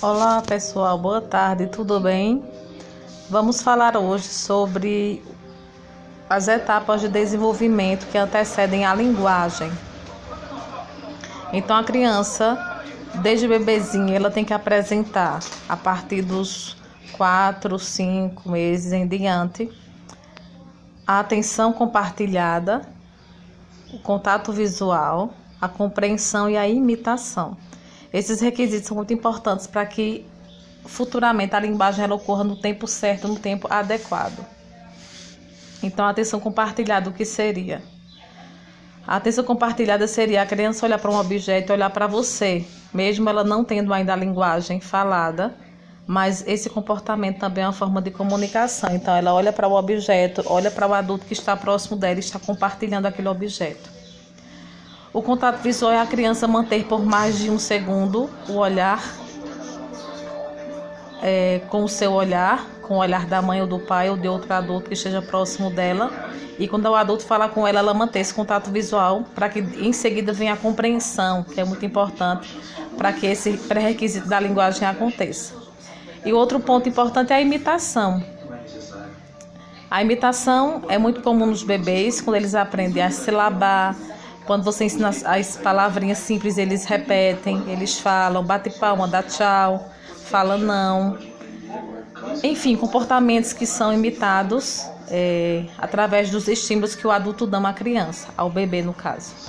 Olá pessoal, boa tarde, tudo bem? Vamos falar hoje sobre as etapas de desenvolvimento que antecedem a linguagem. Então a criança, desde bebezinha, ela tem que apresentar a partir dos 4, 5 meses em diante a atenção compartilhada, o contato visual, a compreensão e a imitação. Esses requisitos são muito importantes para que futuramente a linguagem ela ocorra no tempo certo, no tempo adequado. Então, a atenção compartilhada, o que seria? A atenção compartilhada seria a criança olhar para um objeto e olhar para você, mesmo ela não tendo ainda a linguagem falada, mas esse comportamento também é uma forma de comunicação. Então, ela olha para o objeto, olha para o adulto que está próximo dela e está compartilhando aquele objeto. O contato visual é a criança manter por mais de um segundo o olhar é, com o seu olhar, com o olhar da mãe ou do pai ou de outro adulto que esteja próximo dela. E quando o adulto fala com ela, ela manter esse contato visual para que em seguida venha a compreensão, que é muito importante para que esse pré-requisito da linguagem aconteça. E outro ponto importante é a imitação. A imitação é muito comum nos bebês, quando eles aprendem a silabar, quando você ensina as palavrinhas simples, eles repetem, eles falam, bate palma, dá tchau, fala não. Enfim, comportamentos que são imitados é, através dos estímulos que o adulto dá à criança, ao bebê no caso.